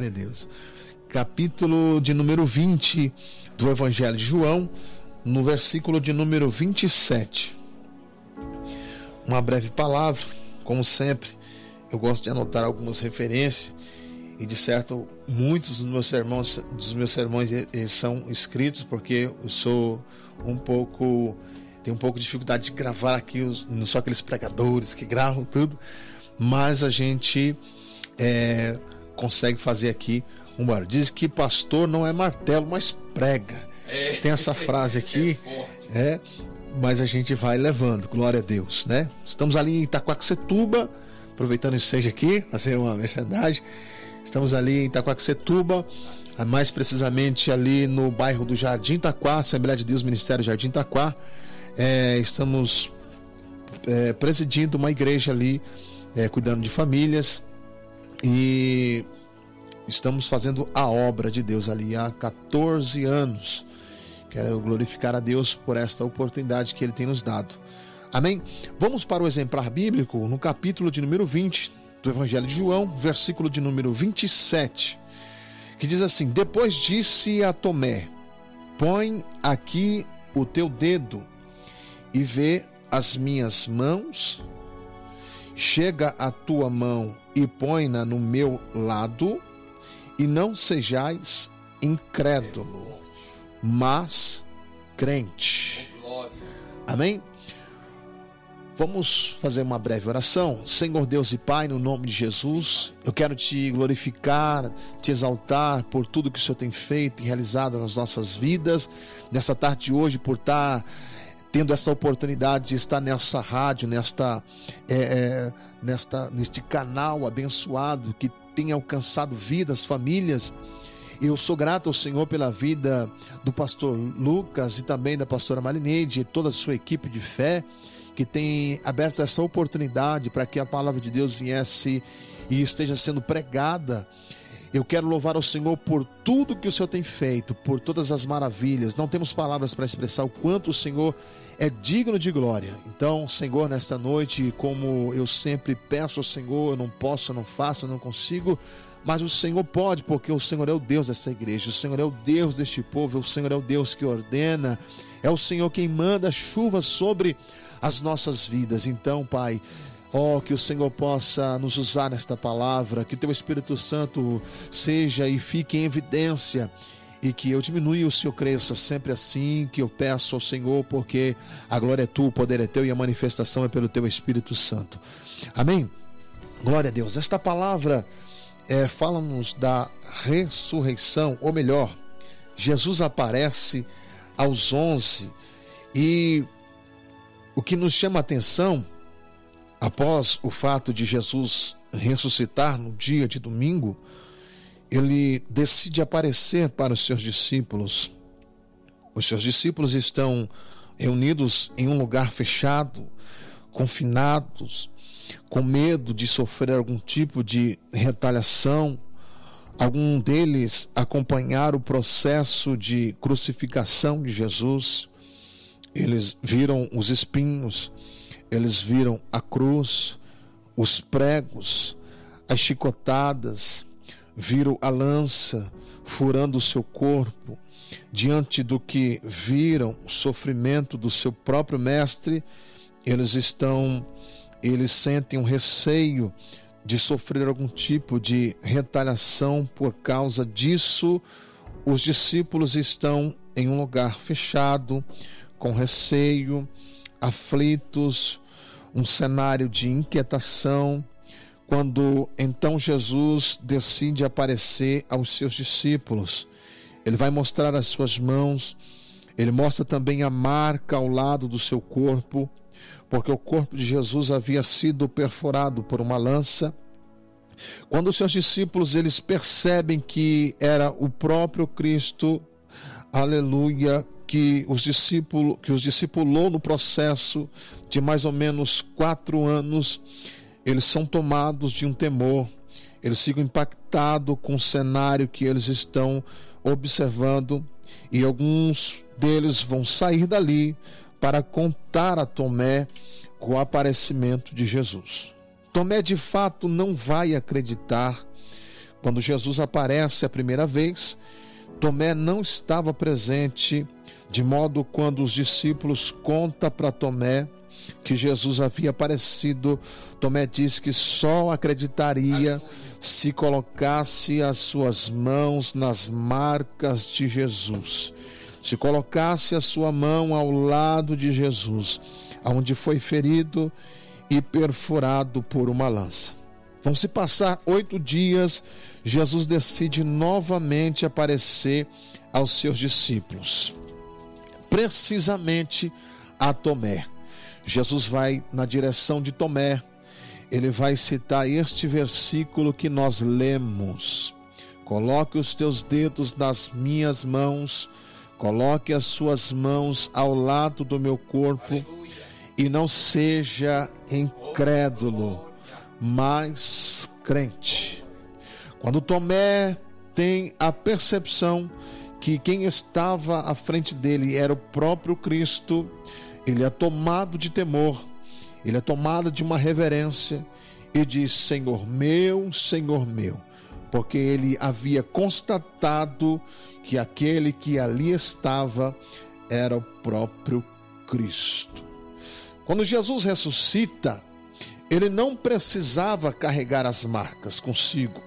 Glória a Deus. Capítulo de número 20 do Evangelho de João, no versículo de número 27. Uma breve palavra, como sempre, eu gosto de anotar algumas referências e de certo muitos dos meus sermões, dos meus sermões são escritos porque eu sou um pouco tenho um pouco de dificuldade de gravar aqui, não só aqueles pregadores que gravam tudo, mas a gente é, consegue fazer aqui um barulho. Diz que pastor não é martelo, mas prega. É. Tem essa frase aqui, é, é, mas a gente vai levando, glória a Deus, né? Estamos ali em Itaquaquecetuba, aproveitando isso seja aqui, fazer uma merchandagem. Estamos ali em Itaquaquecetuba, mais precisamente ali no bairro do Jardim Taquá, Assembleia de Deus, Ministério Jardim Taquá. É, estamos é, presidindo uma igreja ali, é, cuidando de famílias e estamos fazendo a obra de Deus ali há 14 anos. Quero glorificar a Deus por esta oportunidade que Ele tem nos dado. Amém? Vamos para o exemplar bíblico no capítulo de número 20 do Evangelho de João, versículo de número 27, que diz assim: Depois disse a Tomé: Põe aqui o teu dedo e vê as minhas mãos, chega a tua mão e põe-na no meu lado, e não sejais incrédulo, mas crente. Amém? Vamos fazer uma breve oração. Senhor Deus e Pai, no nome de Jesus, eu quero te glorificar, te exaltar por tudo que o Senhor tem feito e realizado nas nossas vidas. Nessa tarde de hoje, por estar tendo essa oportunidade de estar nessa rádio, nesta, é, é, nesta, neste canal abençoado que tem alcançado vidas, famílias. Eu sou grato ao Senhor pela vida do pastor Lucas e também da pastora Marineide e toda a sua equipe de fé que tem aberto essa oportunidade para que a palavra de Deus viesse e esteja sendo pregada eu quero louvar ao Senhor por tudo que o Senhor tem feito, por todas as maravilhas. Não temos palavras para expressar o quanto o Senhor é digno de glória. Então, Senhor, nesta noite, como eu sempre peço ao Senhor, eu não posso, eu não faço, eu não consigo, mas o Senhor pode, porque o Senhor é o Deus dessa igreja, o Senhor é o Deus deste povo, o Senhor é o Deus que ordena, é o Senhor quem manda chuva sobre as nossas vidas. Então, Pai, Oh, que o Senhor possa nos usar nesta palavra, que teu Espírito Santo seja e fique em evidência e que eu diminua e o Senhor cresça sempre assim que eu peço ao Senhor, porque a glória é tua, o poder é teu e a manifestação é pelo teu Espírito Santo. Amém? Glória a Deus. Esta palavra é, fala-nos da ressurreição, ou melhor, Jesus aparece aos onze e o que nos chama a atenção Após o fato de Jesus ressuscitar no dia de domingo, ele decide aparecer para os seus discípulos. Os seus discípulos estão reunidos em um lugar fechado, confinados, com medo de sofrer algum tipo de retaliação. Algum deles acompanhar o processo de crucificação de Jesus. Eles viram os espinhos, eles viram a cruz, os pregos, as chicotadas, viram a lança furando o seu corpo. Diante do que viram o sofrimento do seu próprio mestre, eles estão, eles sentem um receio de sofrer algum tipo de retaliação por causa disso. Os discípulos estão em um lugar fechado, com receio, aflitos, um cenário de inquietação, quando então Jesus decide aparecer aos seus discípulos. Ele vai mostrar as suas mãos, ele mostra também a marca ao lado do seu corpo, porque o corpo de Jesus havia sido perfurado por uma lança. Quando os seus discípulos eles percebem que era o próprio Cristo, aleluia, que os discípulos que os discipulou no processo de mais ou menos quatro anos, eles são tomados de um temor, eles ficam impactados com o cenário que eles estão observando e alguns deles vão sair dali para contar a Tomé o aparecimento de Jesus. Tomé de fato não vai acreditar Quando Jesus aparece a primeira vez, Tomé não estava presente, de modo quando os discípulos conta para Tomé que Jesus havia aparecido, Tomé diz que só acreditaria se colocasse as suas mãos nas marcas de Jesus. Se colocasse a sua mão ao lado de Jesus, aonde foi ferido e perfurado por uma lança. Vão se passar oito dias, Jesus decide novamente aparecer aos seus discípulos, precisamente a Tomé. Jesus vai na direção de Tomé, ele vai citar este versículo que nós lemos: Coloque os teus dedos nas minhas mãos, coloque as suas mãos ao lado do meu corpo Aleluia. e não seja incrédulo mais crente. Quando Tomé tem a percepção que quem estava à frente dele era o próprio Cristo, ele é tomado de temor, ele é tomado de uma reverência e diz: Senhor meu, Senhor meu, porque ele havia constatado que aquele que ali estava era o próprio Cristo. Quando Jesus ressuscita, ele não precisava carregar as marcas consigo.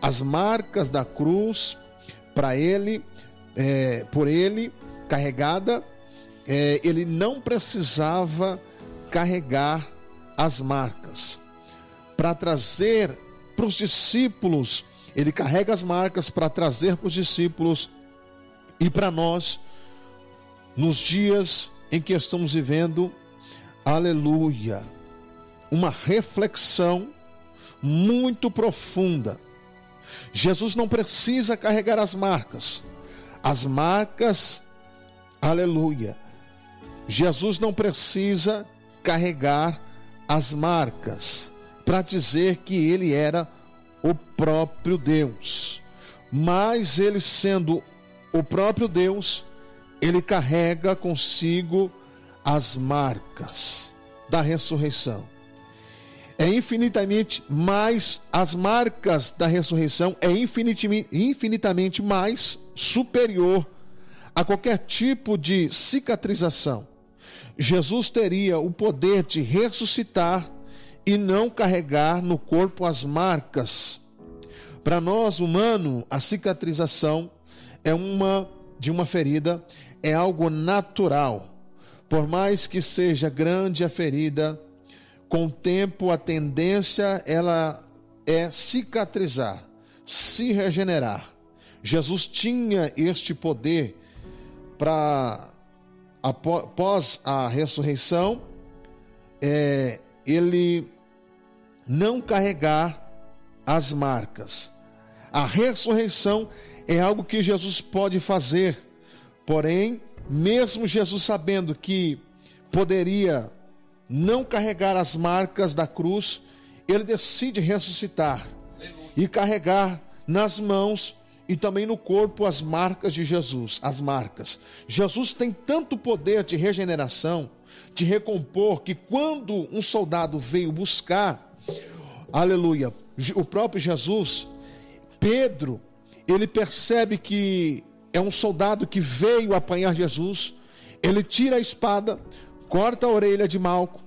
As marcas da cruz, para ele, é, por ele carregada, é, ele não precisava carregar as marcas. Para trazer para os discípulos, ele carrega as marcas para trazer para os discípulos e para nós, nos dias em que estamos vivendo, aleluia uma reflexão muito profunda. Jesus não precisa carregar as marcas. As marcas, aleluia. Jesus não precisa carregar as marcas para dizer que ele era o próprio Deus. Mas ele sendo o próprio Deus, ele carrega consigo as marcas da ressurreição é infinitamente mais, as marcas da ressurreição é infinitamente, infinitamente mais superior a qualquer tipo de cicatrização. Jesus teria o poder de ressuscitar e não carregar no corpo as marcas. Para nós, humano, a cicatrização é uma de uma ferida, é algo natural. Por mais que seja grande a ferida, com o tempo, a tendência ela é cicatrizar, se regenerar. Jesus tinha este poder para após a ressurreição, é, ele não carregar as marcas. A ressurreição é algo que Jesus pode fazer, porém, mesmo Jesus sabendo que poderia não carregar as marcas da cruz, ele decide ressuscitar e carregar nas mãos e também no corpo as marcas de Jesus, as marcas. Jesus tem tanto poder de regeneração, de recompor, que quando um soldado veio buscar, aleluia, o próprio Jesus, Pedro, ele percebe que é um soldado que veio apanhar Jesus, ele tira a espada, corta a orelha de Malco,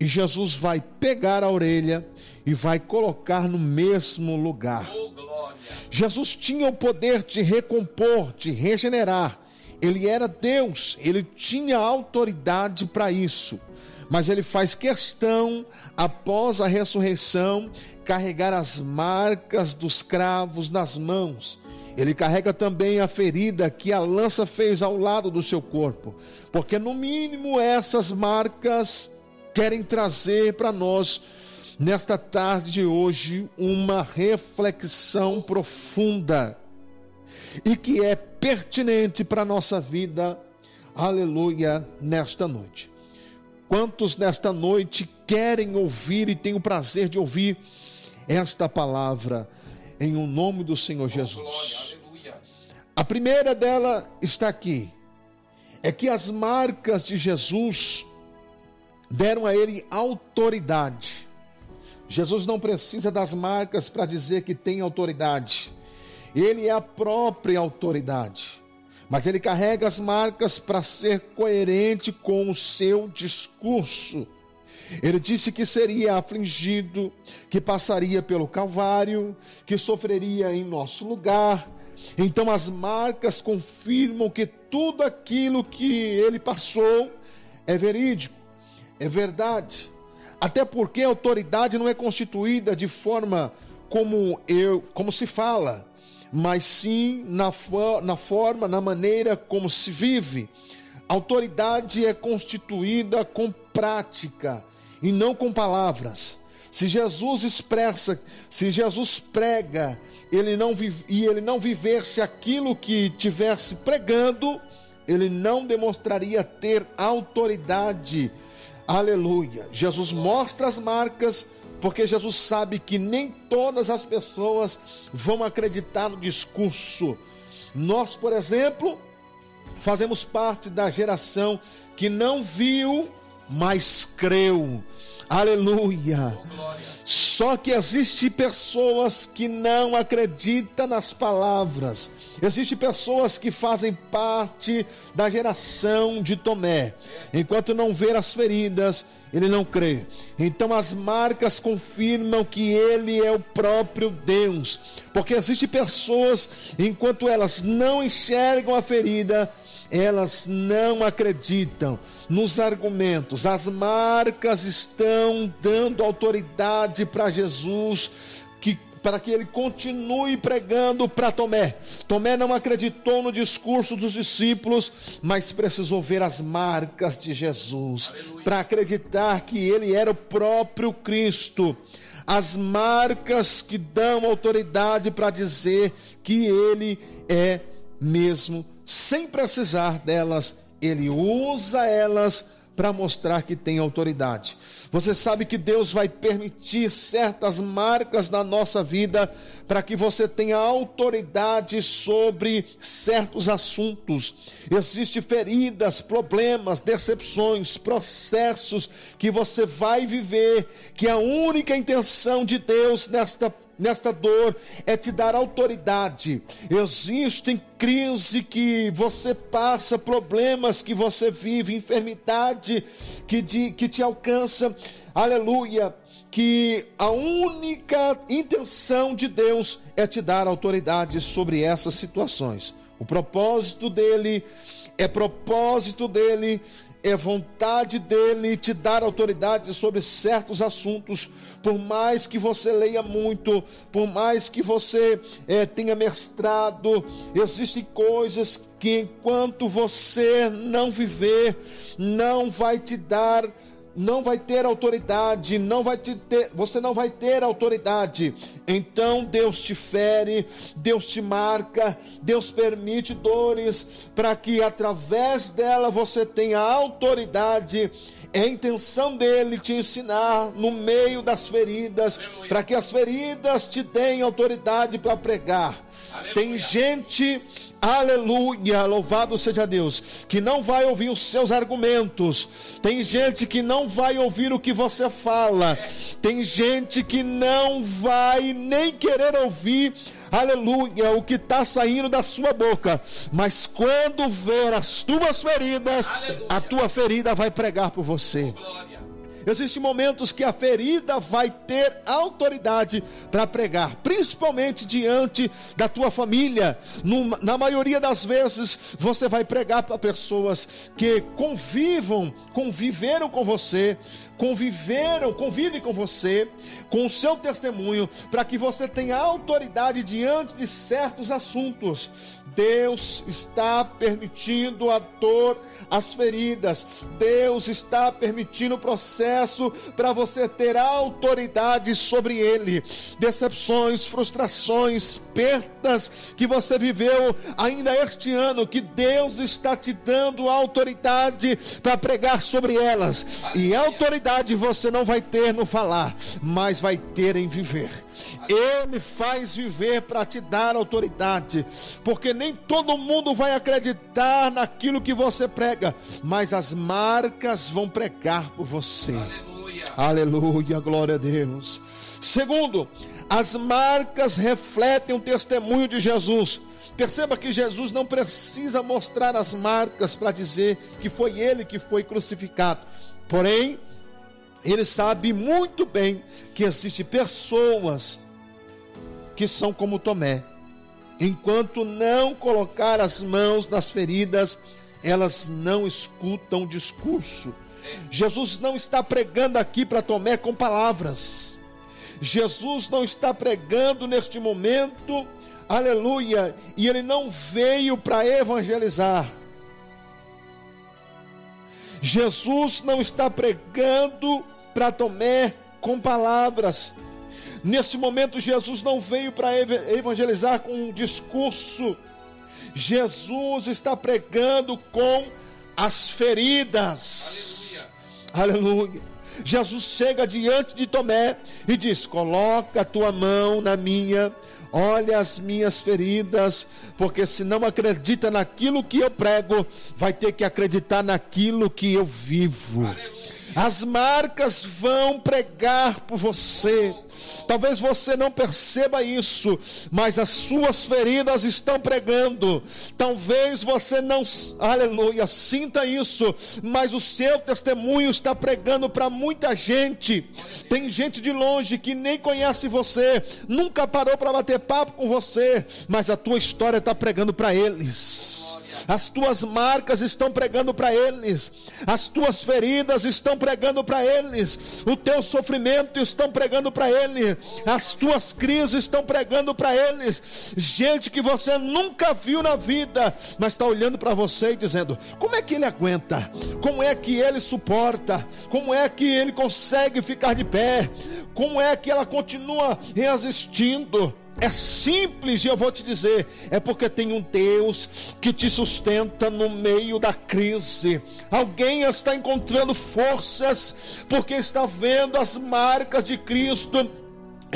e Jesus vai pegar a orelha e vai colocar no mesmo lugar. Oh, Jesus tinha o poder de recompor, de regenerar. Ele era Deus, ele tinha autoridade para isso. Mas ele faz questão, após a ressurreição, carregar as marcas dos cravos nas mãos. Ele carrega também a ferida que a lança fez ao lado do seu corpo, porque no mínimo essas marcas querem trazer para nós, nesta tarde de hoje, uma reflexão profunda e que é pertinente para a nossa vida, aleluia, nesta noite. Quantos nesta noite querem ouvir e têm o prazer de ouvir esta palavra em o um nome do Senhor Jesus? A primeira dela está aqui. É que as marcas de Jesus deram a ele autoridade Jesus não precisa das marcas para dizer que tem autoridade. Ele é a própria autoridade. Mas ele carrega as marcas para ser coerente com o seu discurso. Ele disse que seria afligido, que passaria pelo Calvário, que sofreria em nosso lugar. Então as marcas confirmam que tudo aquilo que ele passou é verídico, é verdade. Até porque a autoridade não é constituída de forma como eu, como se fala, mas sim na, na forma, na maneira como se vive. A autoridade é constituída com prática e não com palavras. Se Jesus expressa, se Jesus prega, ele não e ele não vivesse aquilo que tivesse pregando, ele não demonstraria ter autoridade. Aleluia. Jesus mostra as marcas, porque Jesus sabe que nem todas as pessoas vão acreditar no discurso. Nós, por exemplo, fazemos parte da geração que não viu, mas creu. Aleluia. Só que existe pessoas que não acreditam nas palavras. Existem pessoas que fazem parte da geração de Tomé. Enquanto não ver as feridas, ele não crê. Então as marcas confirmam que ele é o próprio Deus. Porque existem pessoas, enquanto elas não enxergam a ferida, elas não acreditam nos argumentos. As marcas estão dando autoridade para Jesus que para que ele continue pregando para Tomé. Tomé não acreditou no discurso dos discípulos, mas precisou ver as marcas de Jesus para acreditar que ele era o próprio Cristo. As marcas que dão autoridade para dizer que ele é mesmo sem precisar delas, ele usa elas para mostrar que tem autoridade. Você sabe que Deus vai permitir certas marcas na nossa vida para que você tenha autoridade sobre certos assuntos. Existem feridas, problemas, decepções, processos que você vai viver, que a única intenção de Deus nesta nesta dor é te dar autoridade. Existem crise que você passa, problemas que você vive, enfermidade que, de, que te alcança. Aleluia que a única intenção de Deus é te dar autoridade sobre essas situações. O propósito dele é propósito dele, é vontade dele te dar autoridade sobre certos assuntos. Por mais que você leia muito, por mais que você é, tenha mestrado, existem coisas que enquanto você não viver, não vai te dar não vai ter autoridade, não vai te ter, você não vai ter autoridade. Então Deus te fere, Deus te marca, Deus permite dores para que através dela você tenha autoridade. É a intenção dele te ensinar no meio das feridas, para que as feridas te deem autoridade para pregar. Aleluia. Tem gente aleluia, louvado seja Deus, que não vai ouvir os seus argumentos, tem gente que não vai ouvir o que você fala, tem gente que não vai nem querer ouvir aleluia, o que está saindo da sua boca. Mas quando ver as tuas feridas, aleluia. a tua ferida vai pregar por você. Oh, Existem momentos que a ferida vai ter autoridade para pregar, principalmente diante da tua família. na maioria das vezes, você vai pregar para pessoas que convivam, conviveram com você, conviveram, convivem com você, com o seu testemunho, para que você tenha autoridade diante de certos assuntos. Deus está permitindo a dor, as feridas. Deus está permitindo o processo para você ter autoridade sobre ele. Decepções, frustrações, perdas que você viveu ainda este ano, que Deus está te dando autoridade para pregar sobre elas. E autoridade você não vai ter no falar, mas vai ter em viver. Ele faz viver para te dar autoridade, porque nem todo mundo vai acreditar naquilo que você prega, mas as marcas vão pregar por você. Aleluia. Aleluia, glória a Deus. Segundo, as marcas refletem o testemunho de Jesus. Perceba que Jesus não precisa mostrar as marcas para dizer que foi ele que foi crucificado. Porém, ele sabe muito bem que existem pessoas que são como Tomé. Enquanto não colocar as mãos nas feridas, elas não escutam o discurso. Jesus não está pregando aqui para Tomé com palavras. Jesus não está pregando neste momento, aleluia, e ele não veio para evangelizar. Jesus não está pregando para Tomé com palavras. Nesse momento, Jesus não veio para evangelizar com um discurso. Jesus está pregando com as feridas. Aleluia. Aleluia. Jesus chega diante de Tomé e diz: Coloca a tua mão na minha, olha as minhas feridas, porque se não acredita naquilo que eu prego, vai ter que acreditar naquilo que eu vivo. As marcas vão pregar por você. Talvez você não perceba isso, mas as suas feridas estão pregando. Talvez você não, aleluia, sinta isso, mas o seu testemunho está pregando para muita gente. Tem gente de longe que nem conhece você, nunca parou para bater papo com você, mas a tua história está pregando para eles. As tuas marcas estão pregando para eles, as tuas feridas estão pregando para eles, o teu sofrimento estão pregando para eles, as tuas crises estão pregando para eles. Gente que você nunca viu na vida, mas está olhando para você e dizendo: como é que ele aguenta? Como é que ele suporta? Como é que ele consegue ficar de pé? Como é que ela continua resistindo? É simples e eu vou te dizer, é porque tem um Deus que te sustenta no meio da crise. Alguém está encontrando forças porque está vendo as marcas de Cristo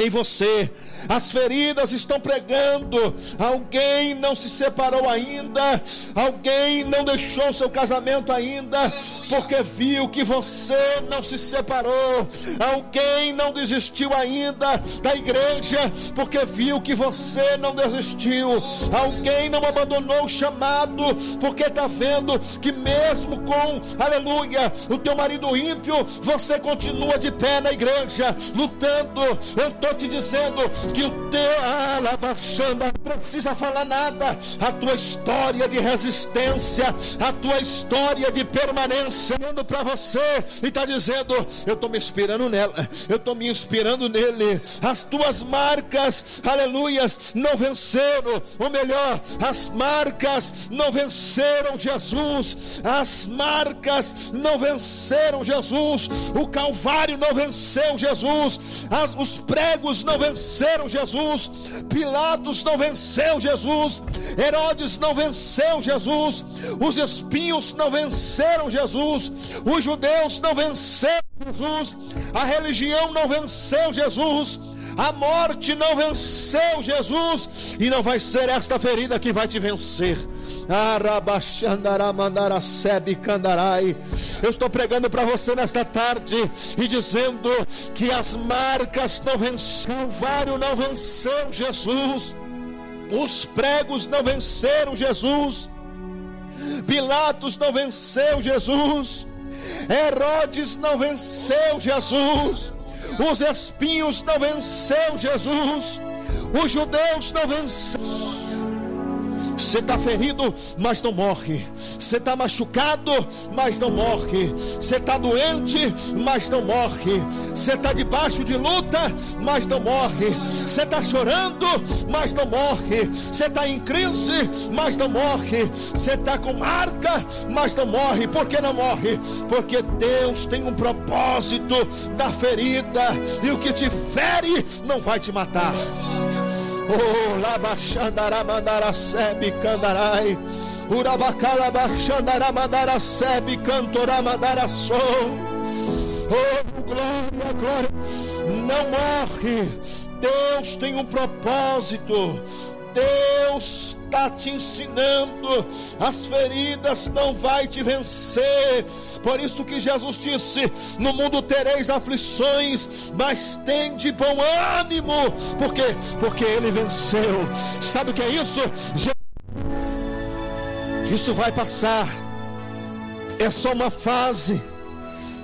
em você. As feridas estão pregando. Alguém não se separou ainda. Alguém não deixou seu casamento ainda. Porque viu que você não se separou. Alguém não desistiu ainda da igreja. Porque viu que você não desistiu. Alguém não abandonou o chamado. Porque está vendo que mesmo com, aleluia, o teu marido ímpio, você continua de pé na igreja, lutando. Eu estou te dizendo que o teu alabaxanda não precisa falar nada. A tua história de resistência, a tua história de permanência, olhando para você e está dizendo: Eu estou me inspirando nela, eu estou me inspirando nele. As tuas marcas, aleluias, não venceram, ou melhor, as marcas não venceram Jesus, as marcas não venceram Jesus, o Calvário não venceu Jesus, as, os pregos não venceram Jesus, Pilatos não venceu Jesus, Herodes não venceu Jesus, os espinhos não venceram Jesus, os judeus não venceram Jesus, a religião não venceu Jesus, a morte não venceu Jesus, e não vai ser esta ferida que vai te vencer. Eu estou pregando para você nesta tarde e dizendo que as marcas não venceram, o Calvário não venceu Jesus, os pregos não venceram Jesus, Pilatos não venceu Jesus, Herodes não venceu Jesus, os espinhos não venceu Jesus, os judeus não venceram. Você está ferido, mas não morre. Você está machucado, mas não morre. Você está doente, mas não morre. Você está debaixo de luta, mas não morre. Você está chorando, mas não morre. Você está em crise, mas não morre. Você está com marca, mas não morre. Por que não morre? Porque Deus tem um propósito da ferida. E o que te fere não vai te matar. Oh, labaxandara mandara sebe candarai. Urabacala baixandara mandara sebe cantora mandara som. Oh, glória, glória. Não morre. Deus tem um propósito. Deus está te ensinando. As feridas não vai te vencer. Por isso que Jesus disse: No mundo tereis aflições, mas tem de bom ânimo. Por quê? Porque ele venceu. Sabe o que é isso? Isso vai passar. É só uma fase.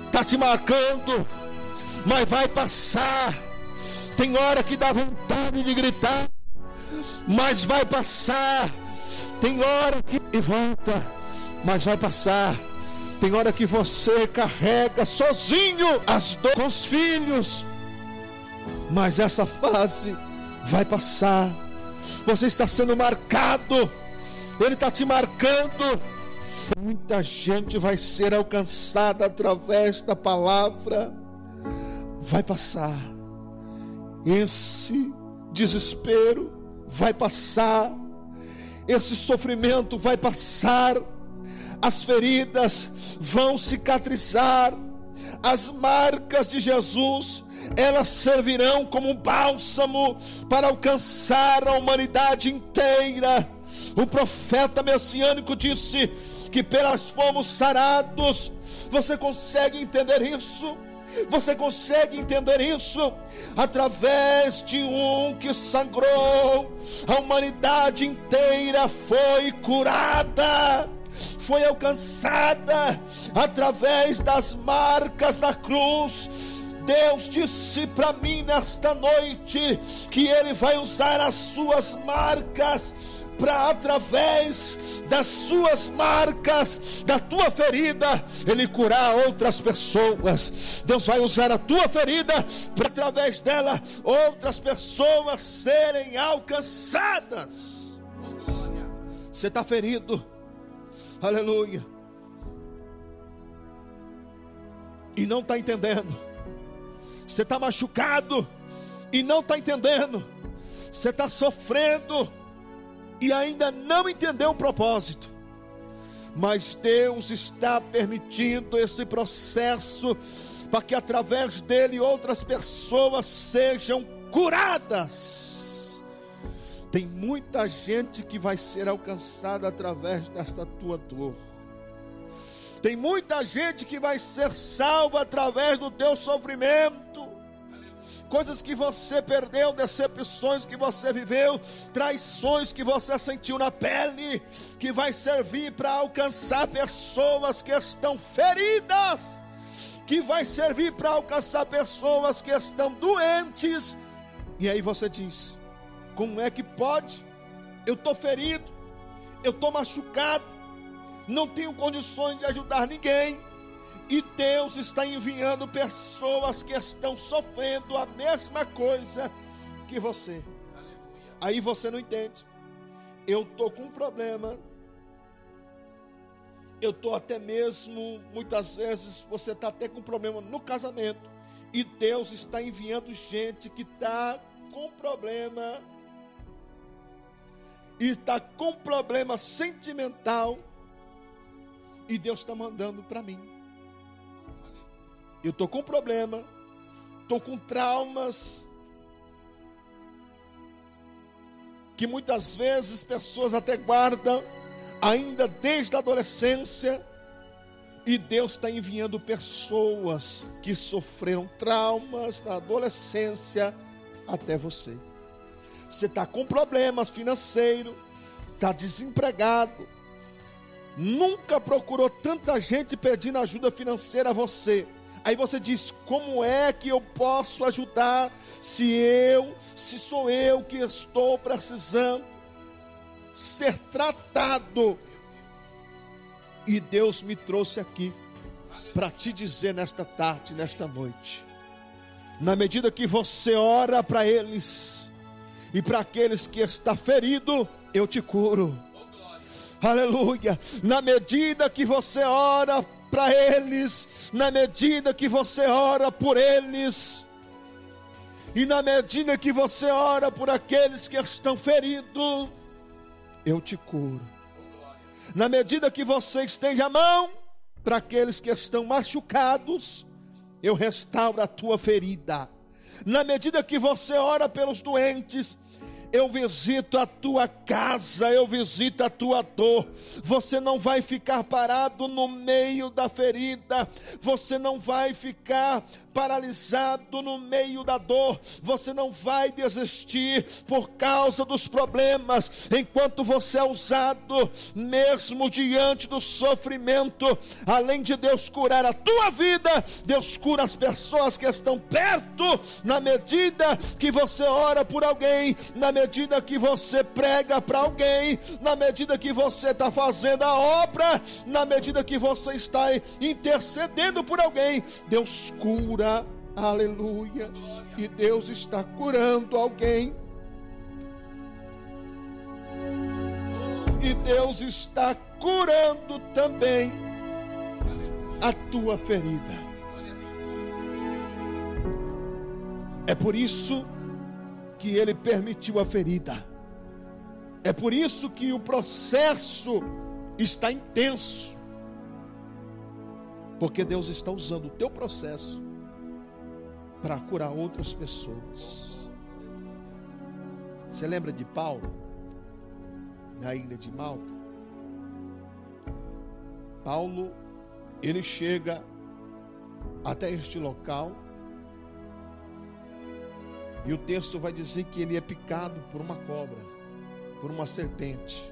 Está te marcando, mas vai passar. Tem hora que dá vontade de gritar, mas vai passar. Tem hora que volta, mas vai passar. Tem hora que você carrega sozinho as dores com os filhos, mas essa fase vai passar. Você está sendo marcado, Ele está te marcando. Muita gente vai ser alcançada através da palavra. Vai passar. Esse desespero vai passar. Esse sofrimento vai passar. As feridas vão cicatrizar. As marcas de Jesus elas servirão como bálsamo para alcançar a humanidade inteira. O profeta messiânico disse que pelas fomos sarados. Você consegue entender isso? Você consegue entender isso? Através de um que sangrou, a humanidade inteira foi curada foi alcançada através das marcas da cruz Deus disse para mim nesta noite que Ele vai usar as suas marcas para através das suas marcas, da tua ferida, Ele curar outras pessoas. Deus vai usar a tua ferida para através dela outras pessoas serem alcançadas. Você está ferido, aleluia, e não está entendendo você está machucado e não está entendendo. Você está sofrendo e ainda não entendeu o propósito. Mas Deus está permitindo esse processo para que através dele outras pessoas sejam curadas. Tem muita gente que vai ser alcançada através desta tua dor. Tem muita gente que vai ser salva através do teu sofrimento. Coisas que você perdeu, decepções que você viveu, traições que você sentiu na pele, que vai servir para alcançar pessoas que estão feridas, que vai servir para alcançar pessoas que estão doentes. E aí você diz: como é que pode? Eu estou ferido, eu estou machucado, não tenho condições de ajudar ninguém. E Deus está enviando pessoas que estão sofrendo a mesma coisa que você. Aleluia. Aí você não entende. Eu estou com um problema. Eu estou até mesmo, muitas vezes, você está até com um problema no casamento. E Deus está enviando gente que está com problema. E está com problema sentimental e Deus está mandando para mim. Eu estou com problema, estou com traumas. Que muitas vezes pessoas até guardam, ainda desde a adolescência. E Deus está enviando pessoas que sofreram traumas na adolescência até você. Você está com problemas financeiros, está desempregado, nunca procurou tanta gente pedindo ajuda financeira a você. Aí você diz: como é que eu posso ajudar se eu, se sou eu que estou precisando ser tratado? E Deus me trouxe aqui para te dizer nesta tarde, nesta noite. Na medida que você ora para eles e para aqueles que está ferido, eu te curo aleluia. Na medida que você ora para eles, na medida que você ora por eles, e na medida que você ora por aqueles que estão feridos, eu te curo. Na medida que você estende a mão para aqueles que estão machucados, eu restauro a tua ferida. Na medida que você ora pelos doentes, eu visito a tua casa, eu visito a tua dor. Você não vai ficar parado no meio da ferida, você não vai ficar paralisado no meio da dor, você não vai desistir por causa dos problemas, enquanto você é usado, mesmo diante do sofrimento, além de Deus curar a tua vida, Deus cura as pessoas que estão perto, na medida que você ora por alguém, na medida que você prega para alguém, na medida que você está fazendo a obra, na medida que você está intercedendo por alguém, Deus cura Aleluia. E Deus está curando alguém. E Deus está curando também a tua ferida. É por isso que ele permitiu a ferida. É por isso que o processo está intenso. Porque Deus está usando o teu processo para curar outras pessoas. Você lembra de Paulo? Na ilha de Malta? Paulo, ele chega até este local. E o texto vai dizer que ele é picado por uma cobra, por uma serpente.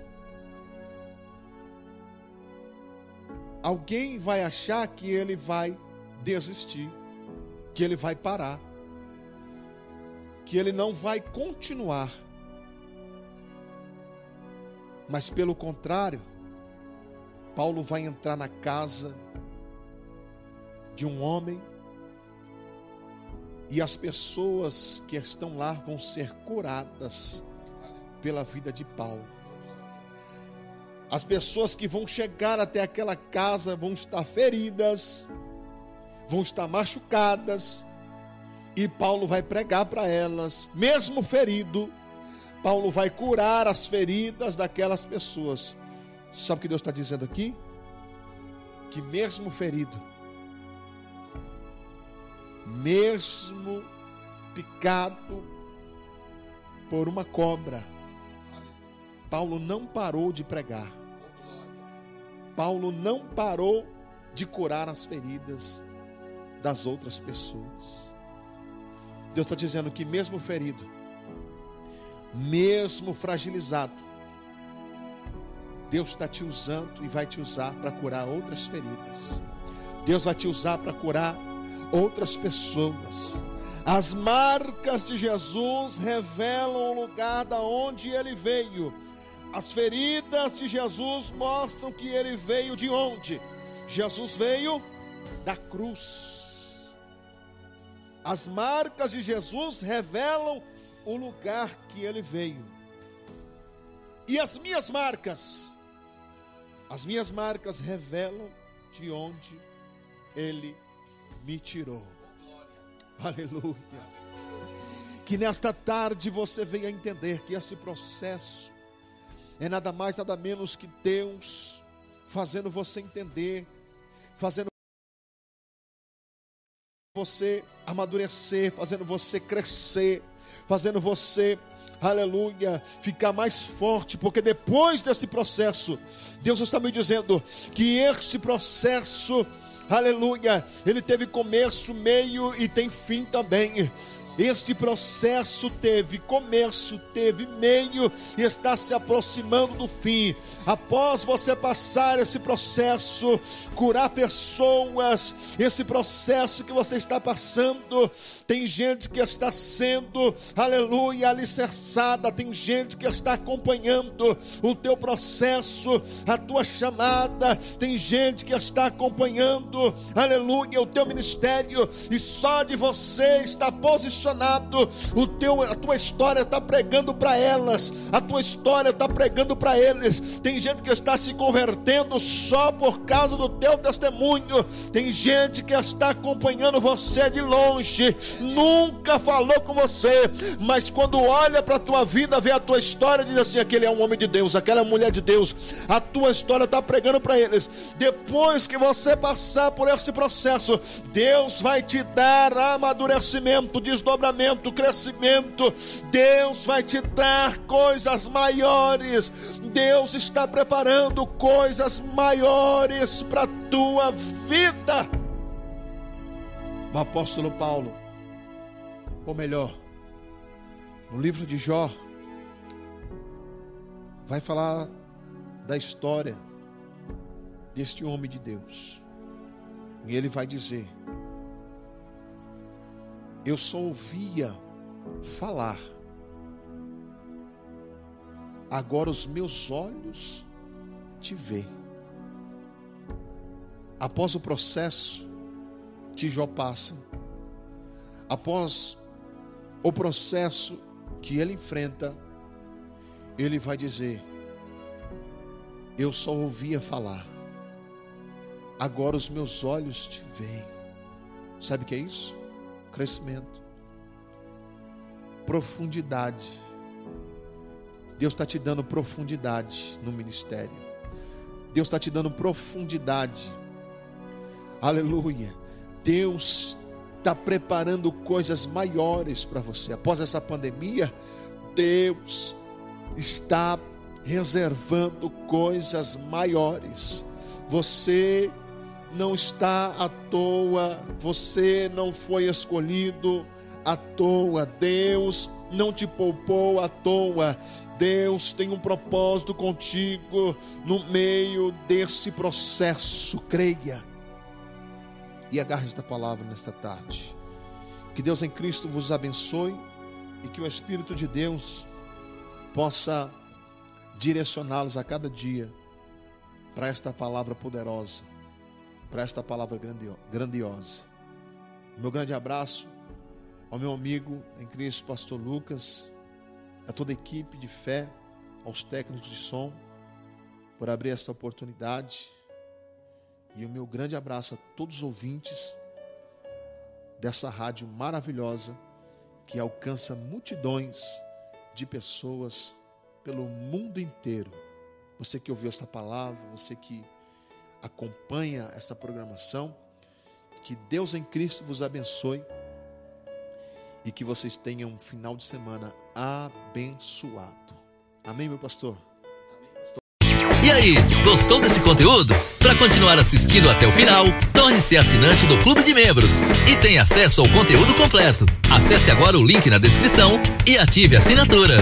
Alguém vai achar que ele vai desistir que ele vai parar, que ele não vai continuar. Mas pelo contrário, Paulo vai entrar na casa de um homem e as pessoas que estão lá vão ser curadas pela vida de Paulo. As pessoas que vão chegar até aquela casa vão estar feridas, vão estar machucadas, e Paulo vai pregar para elas, mesmo ferido, Paulo vai curar as feridas daquelas pessoas. Sabe o que Deus está dizendo aqui? Que mesmo ferido, mesmo picado por uma cobra, Paulo não parou de pregar. Paulo não parou de curar as feridas das outras pessoas. Deus está dizendo que, mesmo ferido, mesmo fragilizado, Deus está te usando e vai te usar para curar outras feridas. Deus vai te usar para curar outras pessoas. As marcas de Jesus revelam o lugar da onde ele veio. As feridas de Jesus mostram que ele veio de onde? Jesus veio da cruz. As marcas de Jesus revelam o lugar que ele veio. E as minhas marcas, as minhas marcas revelam de onde ele me tirou. Aleluia. Que nesta tarde você venha entender que este processo é nada mais, nada menos que Deus fazendo você entender, fazendo você amadurecer, fazendo você crescer, fazendo você, aleluia, ficar mais forte, porque depois desse processo, Deus está me dizendo que este processo, aleluia, ele teve começo, meio e tem fim também. Este processo teve começo, teve meio e está se aproximando do fim. Após você passar esse processo, curar pessoas, esse processo que você está passando, tem gente que está sendo, aleluia, alicerçada, tem gente que está acompanhando o teu processo, a tua chamada, tem gente que está acompanhando, aleluia, o teu ministério, e só de você está posicionado posicionado, o teu, a tua história está pregando para elas, a tua história está pregando para eles. Tem gente que está se convertendo só por causa do teu testemunho, tem gente que está acompanhando você de longe, nunca falou com você, mas quando olha para a tua vida, vê a tua história, diz assim: aquele é um homem de Deus, aquela é mulher de Deus, a tua história está pregando para eles. Depois que você passar por este processo, Deus vai te dar amadurecimento, desdobramento desdobramento, crescimento. Deus vai te dar coisas maiores. Deus está preparando coisas maiores para a tua vida. O apóstolo Paulo, ou melhor, no livro de Jó, vai falar da história deste homem de Deus. E ele vai dizer: Eu só ouvia falar, agora os meus olhos te vê. Após o processo que Jó passa, após o processo que ele enfrenta, ele vai dizer: Eu só ouvia falar, agora os meus olhos te veem. Sabe o que é isso? Crescimento, profundidade. Deus está te dando profundidade no ministério. Deus está te dando profundidade. Aleluia. Deus está preparando coisas maiores para você. Após essa pandemia, Deus está reservando coisas maiores. Você não está à toa, você não foi escolhido à toa. Deus não te poupou à toa. Deus tem um propósito contigo no meio desse processo. Creia e agarre esta palavra nesta tarde. Que Deus em Cristo vos abençoe e que o Espírito de Deus possa direcioná-los a cada dia para esta palavra poderosa, para esta palavra grandiosa. Meu grande abraço ao meu amigo em Cristo, Pastor Lucas, a toda a equipe de fé, aos técnicos de som, por abrir esta oportunidade. E o meu grande abraço a todos os ouvintes dessa rádio maravilhosa que alcança multidões de pessoas pelo mundo inteiro. Você que ouviu esta palavra, você que acompanha esta programação, que Deus em Cristo vos abençoe e que vocês tenham um final de semana abençoado. Amém, meu pastor? E aí, gostou desse conteúdo? Para continuar assistindo até o final, torne-se assinante do Clube de Membros e tenha acesso ao conteúdo completo. Acesse agora o link na descrição e ative a assinatura.